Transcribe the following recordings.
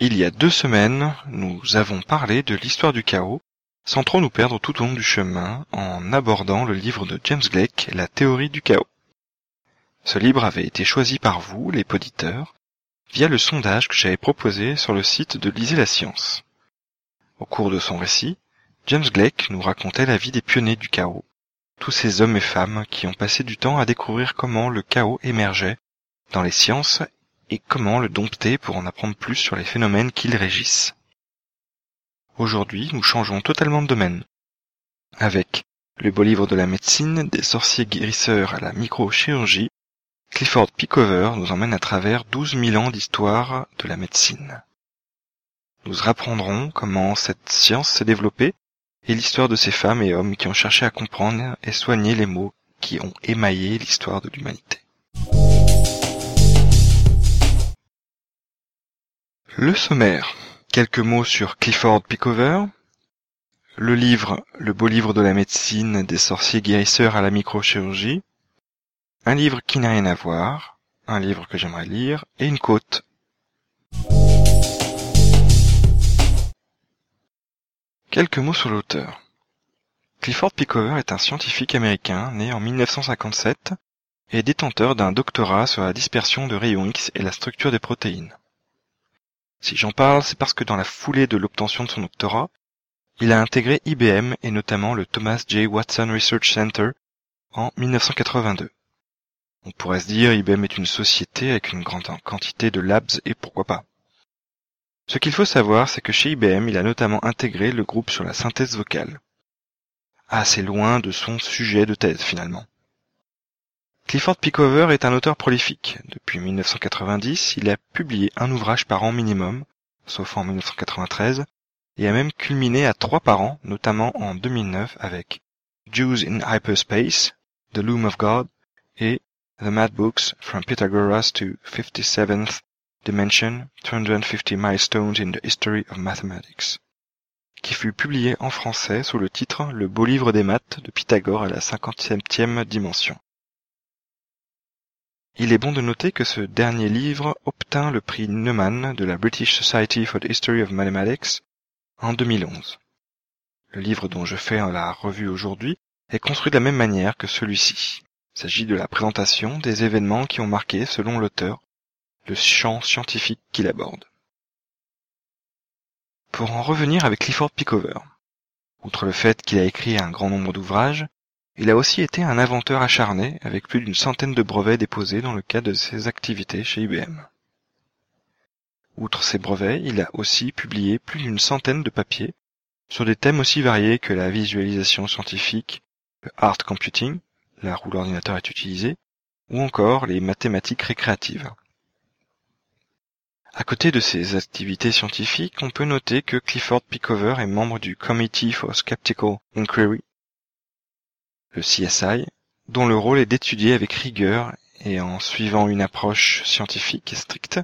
Il y a deux semaines, nous avons parlé de l'histoire du chaos, sans trop nous perdre tout au long du chemin, en abordant le livre de James Blake, La théorie du chaos. Ce livre avait été choisi par vous, les poditeurs, via le sondage que j'avais proposé sur le site de Lisez la science. Au cours de son récit, James Blake nous racontait la vie des pionniers du chaos, tous ces hommes et femmes qui ont passé du temps à découvrir comment le chaos émergeait dans les sciences et comment le dompter pour en apprendre plus sur les phénomènes qui le régissent. Aujourd'hui, nous changeons totalement de domaine. Avec le beau livre de la médecine, des sorciers guérisseurs à la microchirurgie, Clifford Pickover nous emmène à travers 12 000 ans d'histoire de la médecine. Nous apprendrons comment cette science s'est développée et l'histoire de ces femmes et hommes qui ont cherché à comprendre et soigner les maux qui ont émaillé l'histoire de l'humanité. Le sommaire. Quelques mots sur Clifford Pickover. Le livre Le beau livre de la médecine des sorciers guérisseurs à la microchirurgie. Un livre qui n'a rien à voir. Un livre que j'aimerais lire. Et une côte. Quelques mots sur l'auteur. Clifford Pickover est un scientifique américain né en 1957 et détenteur d'un doctorat sur la dispersion de rayons X et la structure des protéines. Si j'en parle, c'est parce que dans la foulée de l'obtention de son doctorat, il a intégré IBM et notamment le Thomas J. Watson Research Center en 1982. On pourrait se dire IBM est une société avec une grande quantité de labs et pourquoi pas. Ce qu'il faut savoir, c'est que chez IBM, il a notamment intégré le groupe sur la synthèse vocale. Assez loin de son sujet de thèse finalement. Clifford Pickover est un auteur prolifique. Depuis 1990, il a publié un ouvrage par an minimum, sauf en 1993, et a même culminé à trois par an, notamment en 2009 avec Jews in Hyperspace, The Loom of God et The Mad Books From Pythagoras to 57th Dimension, 250 Milestones in the History of Mathematics, qui fut publié en français sous le titre Le beau livre des maths de Pythagore à la 57e dimension. Il est bon de noter que ce dernier livre obtint le prix Neumann de la British Society for the History of Mathematics en 2011. Le livre dont je fais la revue aujourd'hui est construit de la même manière que celui-ci. S'agit de la présentation des événements qui ont marqué, selon l'auteur, le champ scientifique qu'il aborde. Pour en revenir avec Clifford Pickover, outre le fait qu'il a écrit un grand nombre d'ouvrages, il a aussi été un inventeur acharné avec plus d'une centaine de brevets déposés dans le cadre de ses activités chez IBM. Outre ces brevets, il a aussi publié plus d'une centaine de papiers sur des thèmes aussi variés que la visualisation scientifique, le art computing, l'art où l'ordinateur est utilisé, ou encore les mathématiques récréatives. À côté de ses activités scientifiques, on peut noter que Clifford Pickover est membre du Committee for Skeptical Inquiry, le CSI, dont le rôle est d'étudier avec rigueur et en suivant une approche scientifique et stricte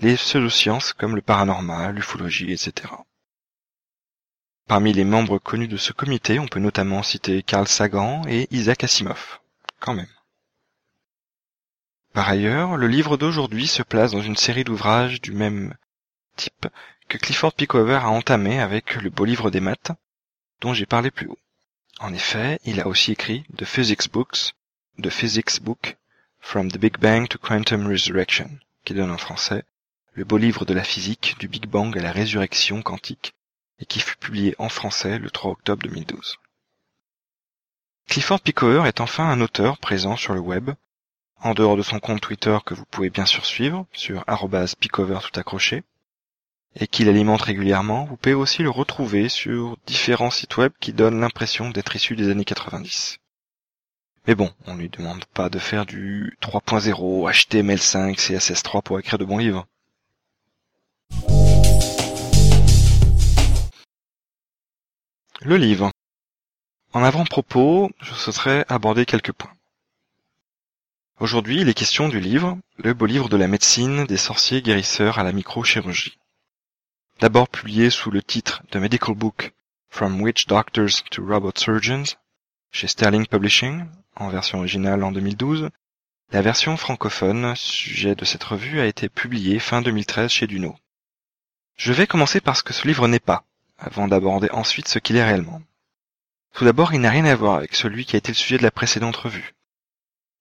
les pseudosciences comme le paranormal, l'ufologie, etc. Parmi les membres connus de ce comité, on peut notamment citer Carl Sagan et Isaac Asimov, quand même. Par ailleurs, le livre d'aujourd'hui se place dans une série d'ouvrages du même type que Clifford Pickover a entamé avec le beau livre des maths, dont j'ai parlé plus haut. En effet, il a aussi écrit The Physics Books, The Physics Book, From the Big Bang to Quantum Resurrection, qui donne en français le beau livre de la physique du Big Bang à la résurrection quantique, et qui fut publié en français le 3 octobre 2012. Clifford Pickover est enfin un auteur présent sur le web, en dehors de son compte Twitter que vous pouvez bien sûr suivre, sur @pickover tout accroché, et qu'il alimente régulièrement, vous pouvez aussi le retrouver sur différents sites web qui donnent l'impression d'être issus des années 90. Mais bon, on ne lui demande pas de faire du 3.0, HTML5, CSS3 pour écrire de bons livres. Le livre. En avant-propos, je souhaiterais aborder quelques points. Aujourd'hui, il est question du livre, le beau livre de la médecine des sorciers guérisseurs à la microchirurgie. d'abord publié sous le titre The Medical Book From Witch Doctors to Robot Surgeons chez Sterling Publishing, en version originale en 2012, la version francophone sujet de cette revue a été publiée fin 2013 chez Duno. Je vais commencer par ce que ce livre n'est pas, avant d'aborder ensuite ce qu'il est réellement. Tout d'abord, il n'a rien à voir avec celui qui a été le sujet de la précédente revue.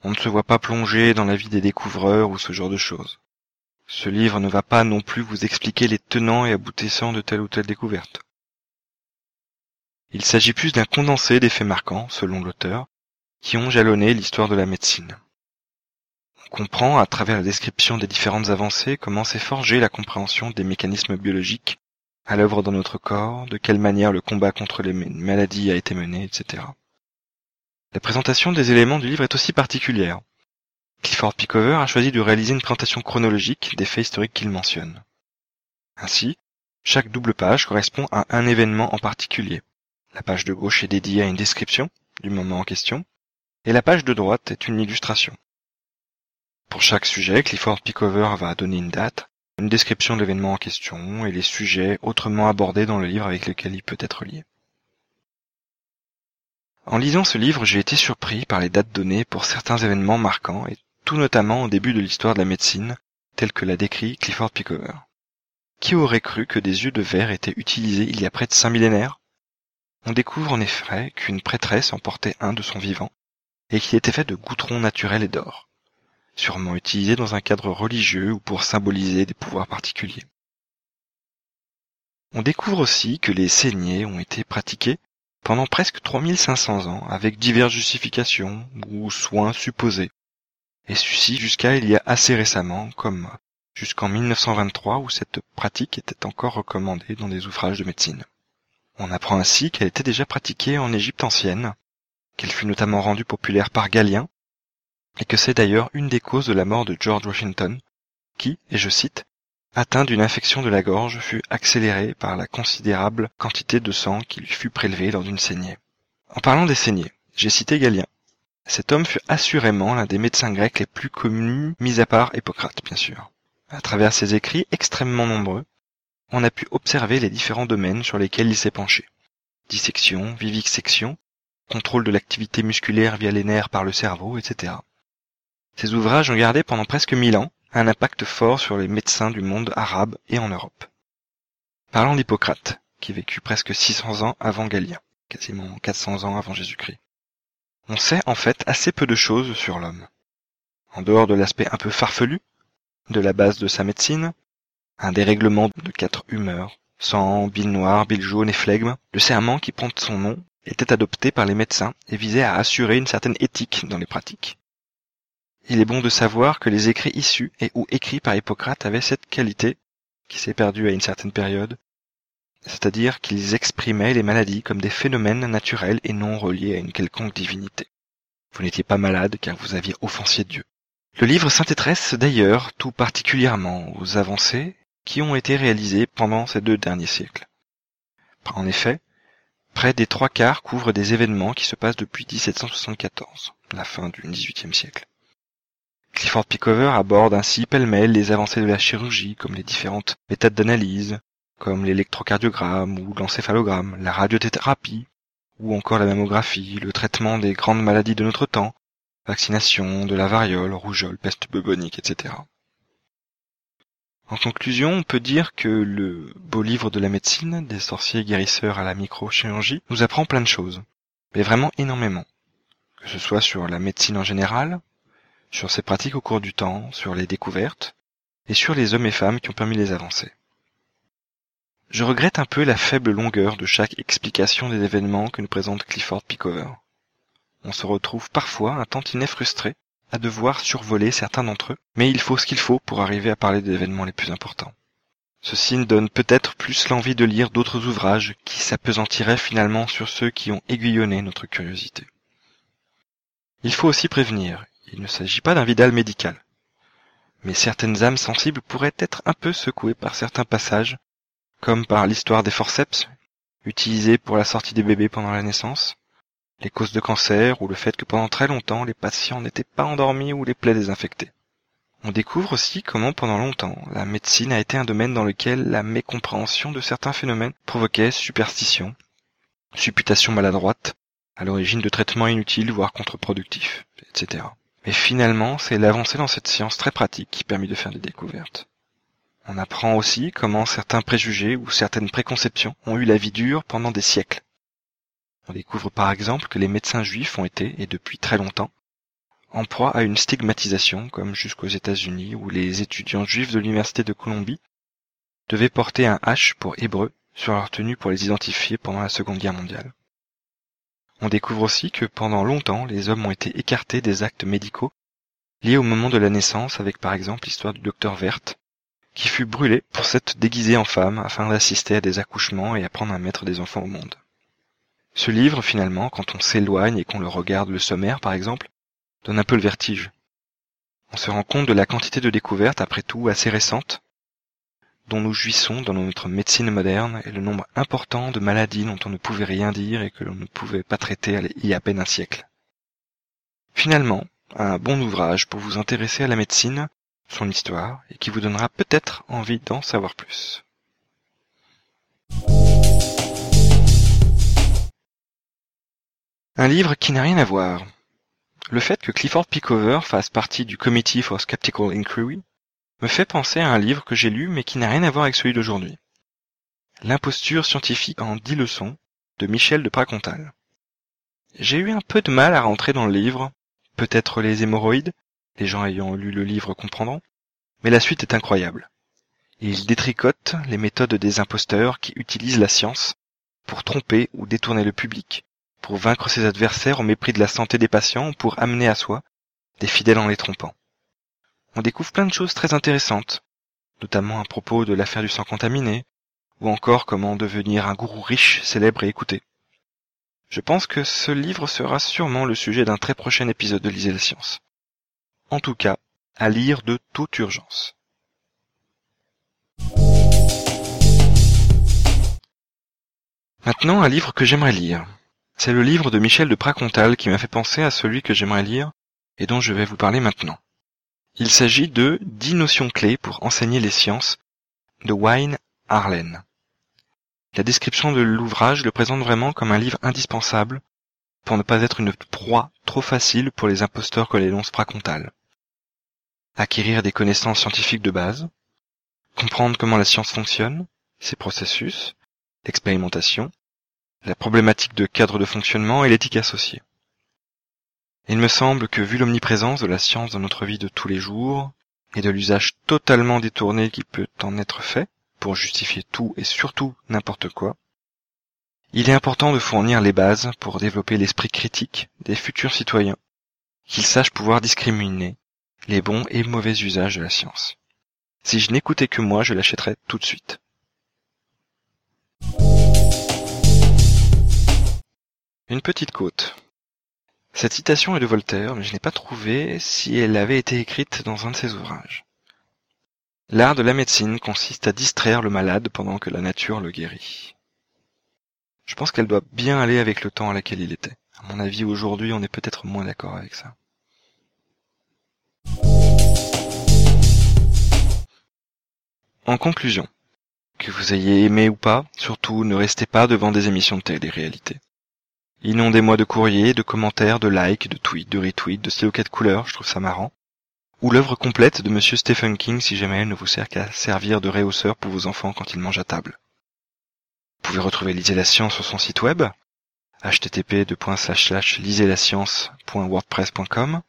On ne se voit pas plonger dans la vie des découvreurs ou ce genre de choses. Ce livre ne va pas non plus vous expliquer les tenants et aboutissants de telle ou telle découverte. Il s'agit plus d'un condensé des faits marquants, selon l'auteur, qui ont jalonné l'histoire de la médecine. On comprend, à travers la description des différentes avancées, comment s'est forgée la compréhension des mécanismes biologiques à l'œuvre dans notre corps, de quelle manière le combat contre les maladies a été mené, etc. La présentation des éléments du livre est aussi particulière. Clifford Pickover a choisi de réaliser une présentation chronologique des faits historiques qu'il mentionne. Ainsi, chaque double page correspond à un événement en particulier. La page de gauche est dédiée à une description du moment en question, et la page de droite est une illustration. Pour chaque sujet, Clifford Pickover va donner une date, une description de l'événement en question et les sujets autrement abordés dans le livre avec lesquels il peut être lié. En lisant ce livre, j'ai été surpris par les dates données pour certains événements marquants et tout notamment au début de l'histoire de la médecine, tel que l'a décrit Clifford Pickover. Qui aurait cru que des yeux de verre étaient utilisés il y a près de cinq millénaires? On découvre en effet qu'une prêtresse en portait un de son vivant, et qu'il était fait de goudron naturel et d'or sûrement utilisé dans un cadre religieux ou pour symboliser des pouvoirs particuliers. On découvre aussi que les saignées ont été pratiquées pendant presque 3500 ans avec diverses justifications ou soins supposés, et ceci jusqu'à il y a assez récemment, comme jusqu'en 1923 où cette pratique était encore recommandée dans des ouvrages de médecine. On apprend ainsi qu'elle était déjà pratiquée en Égypte ancienne, qu'elle fut notamment rendue populaire par Galien, et que c'est d'ailleurs une des causes de la mort de George Washington, qui, et je cite, atteint d'une infection de la gorge, fut accéléré par la considérable quantité de sang qui lui fut prélevée lors d'une saignée. En parlant des saignées, j'ai cité Galien. Cet homme fut assurément l'un des médecins grecs les plus connus, mis à part Hippocrate, bien sûr. À travers ses écrits extrêmement nombreux, on a pu observer les différents domaines sur lesquels il s'est penché. Dissection, vivisection, contrôle de l'activité musculaire via les nerfs par le cerveau, etc. Ces ouvrages ont gardé pendant presque mille ans un impact fort sur les médecins du monde arabe et en Europe. Parlons d'Hippocrate, qui vécut presque 600 ans avant Galien, quasiment 400 ans avant Jésus-Christ. On sait en fait assez peu de choses sur l'homme. En dehors de l'aspect un peu farfelu, de la base de sa médecine, un dérèglement de quatre humeurs, sang, bile noire, bile jaune et flegme, le serment qui prend son nom était adopté par les médecins et visait à assurer une certaine éthique dans les pratiques. Il est bon de savoir que les écrits issus et ou écrits par Hippocrate avaient cette qualité, qui s'est perdue à une certaine période, c'est-à-dire qu'ils exprimaient les maladies comme des phénomènes naturels et non reliés à une quelconque divinité. Vous n'étiez pas malade car vous aviez offensé Dieu. Le livre s'intéresse d'ailleurs tout particulièrement aux avancées qui ont été réalisées pendant ces deux derniers siècles. En effet, près des trois quarts couvrent des événements qui se passent depuis 1774, la fin du XVIIIe siècle. Clifford Pickover aborde ainsi pêle-mêle les avancées de la chirurgie, comme les différentes méthodes d'analyse, comme l'électrocardiogramme ou l'encéphalogramme, la radiothérapie, ou encore la mammographie, le traitement des grandes maladies de notre temps, vaccination, de la variole, rougeole, peste bubonique, etc. En conclusion, on peut dire que le beau livre de la médecine, des sorciers guérisseurs à la microchirurgie, nous apprend plein de choses, mais vraiment énormément. Que ce soit sur la médecine en général, sur ses pratiques au cours du temps, sur les découvertes, et sur les hommes et femmes qui ont permis les avancées. Je regrette un peu la faible longueur de chaque explication des événements que nous présente Clifford Pickover. On se retrouve parfois un tantinet frustré à devoir survoler certains d'entre eux, mais il faut ce qu'il faut pour arriver à parler des événements les plus importants. Ceci me donne peut-être plus l'envie de lire d'autres ouvrages qui s'apesantiraient finalement sur ceux qui ont aiguillonné notre curiosité. Il faut aussi prévenir, il ne s'agit pas d'un Vidal médical. Mais certaines âmes sensibles pourraient être un peu secouées par certains passages, comme par l'histoire des forceps, utilisés pour la sortie des bébés pendant la naissance, les causes de cancer ou le fait que pendant très longtemps les patients n'étaient pas endormis ou les plaies désinfectées. On découvre aussi comment pendant longtemps la médecine a été un domaine dans lequel la mécompréhension de certains phénomènes provoquait superstition, supputation maladroite, à l'origine de traitements inutiles voire contre-productifs, etc. Mais finalement, c'est l'avancée dans cette science très pratique qui permet de faire des découvertes. On apprend aussi comment certains préjugés ou certaines préconceptions ont eu la vie dure pendant des siècles. On découvre par exemple que les médecins juifs ont été, et depuis très longtemps, en proie à une stigmatisation, comme jusqu'aux États-Unis, où les étudiants juifs de l'Université de Colombie devaient porter un H pour hébreu sur leur tenue pour les identifier pendant la Seconde Guerre mondiale. On découvre aussi que pendant longtemps, les hommes ont été écartés des actes médicaux liés au moment de la naissance, avec par exemple l'histoire du docteur Verte, qui fut brûlé pour s'être déguisé en femme afin d'assister à des accouchements et apprendre à mettre des enfants au monde. Ce livre, finalement, quand on s'éloigne et qu'on le regarde le sommaire, par exemple, donne un peu le vertige. On se rend compte de la quantité de découvertes, après tout assez récentes, dont nous jouissons dans notre médecine moderne et le nombre important de maladies dont on ne pouvait rien dire et que l'on ne pouvait pas traiter il y a à peine un siècle. Finalement, un bon ouvrage pour vous intéresser à la médecine, son histoire, et qui vous donnera peut-être envie d'en savoir plus. Un livre qui n'a rien à voir, le fait que Clifford Pickover fasse partie du Committee for Skeptical Inquiry me fait penser à un livre que j'ai lu mais qui n'a rien à voir avec celui d'aujourd'hui. L'imposture scientifique en dix leçons de Michel de Pracontal. J'ai eu un peu de mal à rentrer dans le livre, peut-être les hémorroïdes, les gens ayant lu le livre comprendront, mais la suite est incroyable. Il détricote les méthodes des imposteurs qui utilisent la science pour tromper ou détourner le public, pour vaincre ses adversaires au mépris de la santé des patients ou pour amener à soi des fidèles en les trompant. On découvre plein de choses très intéressantes, notamment à propos de l'affaire du sang contaminé, ou encore comment devenir un gourou riche, célèbre et écouté. Je pense que ce livre sera sûrement le sujet d'un très prochain épisode de Lisez la science. En tout cas, à lire de toute urgence. Maintenant, un livre que j'aimerais lire. C'est le livre de Michel de Pracontal qui m'a fait penser à celui que j'aimerais lire et dont je vais vous parler maintenant. Il s'agit de Dix notions clés pour enseigner les sciences de Wayne Harlen. La description de l'ouvrage le présente vraiment comme un livre indispensable pour ne pas être une proie trop facile pour les imposteurs que l'énonce Pracontal. Acquérir des connaissances scientifiques de base, comprendre comment la science fonctionne, ses processus, l'expérimentation, la problématique de cadre de fonctionnement et l'éthique associée. Il me semble que vu l'omniprésence de la science dans notre vie de tous les jours, et de l'usage totalement détourné qui peut en être fait, pour justifier tout et surtout n'importe quoi, il est important de fournir les bases pour développer l'esprit critique des futurs citoyens, qu'ils sachent pouvoir discriminer les bons et mauvais usages de la science. Si je n'écoutais que moi, je l'achèterais tout de suite. Une petite côte. Cette citation est de Voltaire, mais je n'ai pas trouvé si elle avait été écrite dans un de ses ouvrages. L'art de la médecine consiste à distraire le malade pendant que la nature le guérit. Je pense qu'elle doit bien aller avec le temps à laquelle il était. À mon avis, aujourd'hui, on est peut-être moins d'accord avec ça. En conclusion, que vous ayez aimé ou pas, surtout ne restez pas devant des émissions de télé-réalité. Inondez-moi de courriers, de commentaires, de likes, de tweets, de retweets, de stylos de couleurs, je trouve ça marrant. Ou l'œuvre complète de monsieur Stephen King si jamais elle ne vous sert qu'à servir de réhausseur pour vos enfants quand ils mangent à table. Vous pouvez retrouver Lisez la Science sur son site web, http://lisezlascience.wordpress.com,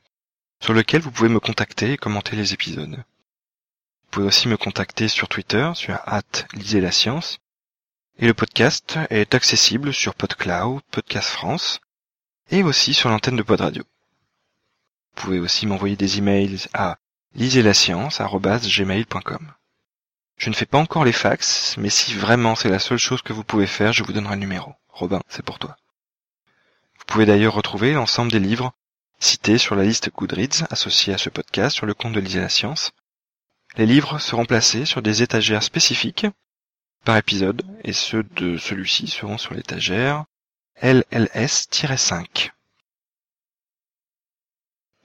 sur lequel vous pouvez me contacter et commenter les épisodes. Vous pouvez aussi me contacter sur Twitter, sur at Lisez la Science, et le podcast est accessible sur PodCloud, Podcast France et aussi sur l'antenne de Pod Radio. Vous pouvez aussi m'envoyer des emails à lisez-la-science@gmail.com. Je ne fais pas encore les fax, mais si vraiment c'est la seule chose que vous pouvez faire, je vous donnerai le numéro. Robin, c'est pour toi. Vous pouvez d'ailleurs retrouver l'ensemble des livres cités sur la liste Goodreads associée à ce podcast sur le compte de Lisez la Science. Les livres seront placés sur des étagères spécifiques par épisode, et ceux de celui-ci seront sur l'étagère LLS-5.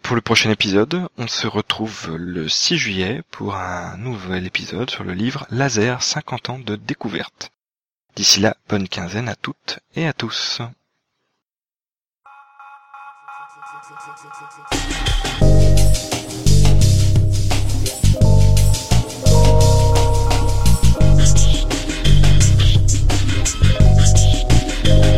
pour le prochain épisode, on se retrouve le 6 juillet pour un nouvel épisode sur le livre Laser 50 ans de découverte. D'ici là, bonne quinzaine à toutes et à tous. Bye.